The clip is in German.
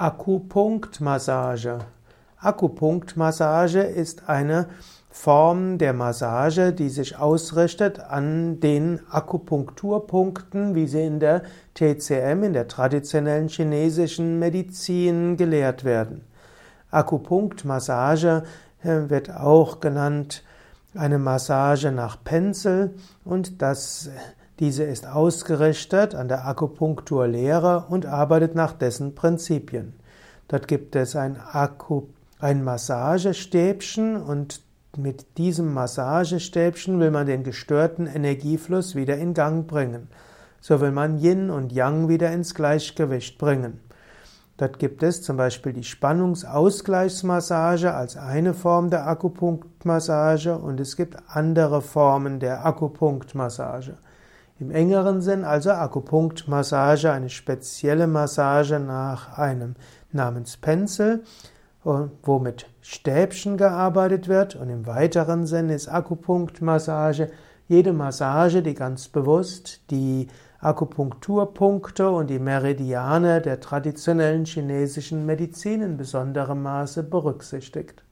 Akupunktmassage. Akupunktmassage ist eine Form der Massage, die sich ausrichtet an den Akupunkturpunkten, wie sie in der TCM, in der traditionellen chinesischen Medizin gelehrt werden. Akupunktmassage äh, wird auch genannt eine Massage nach Pencil und das diese ist ausgerichtet an der Akupunkturlehre und arbeitet nach dessen Prinzipien. Dort gibt es ein, Akku, ein Massagestäbchen und mit diesem Massagestäbchen will man den gestörten Energiefluss wieder in Gang bringen. So will man Yin und Yang wieder ins Gleichgewicht bringen. Dort gibt es zum Beispiel die Spannungsausgleichsmassage als eine Form der Akupunktmassage und es gibt andere Formen der Akupunktmassage. Im engeren Sinn also Akupunktmassage, eine spezielle Massage nach einem namens Pencil, wo mit Stäbchen gearbeitet wird. Und im weiteren Sinn ist Akupunktmassage jede Massage, die ganz bewusst die Akupunkturpunkte und die Meridiane der traditionellen chinesischen Medizin in besonderem Maße berücksichtigt.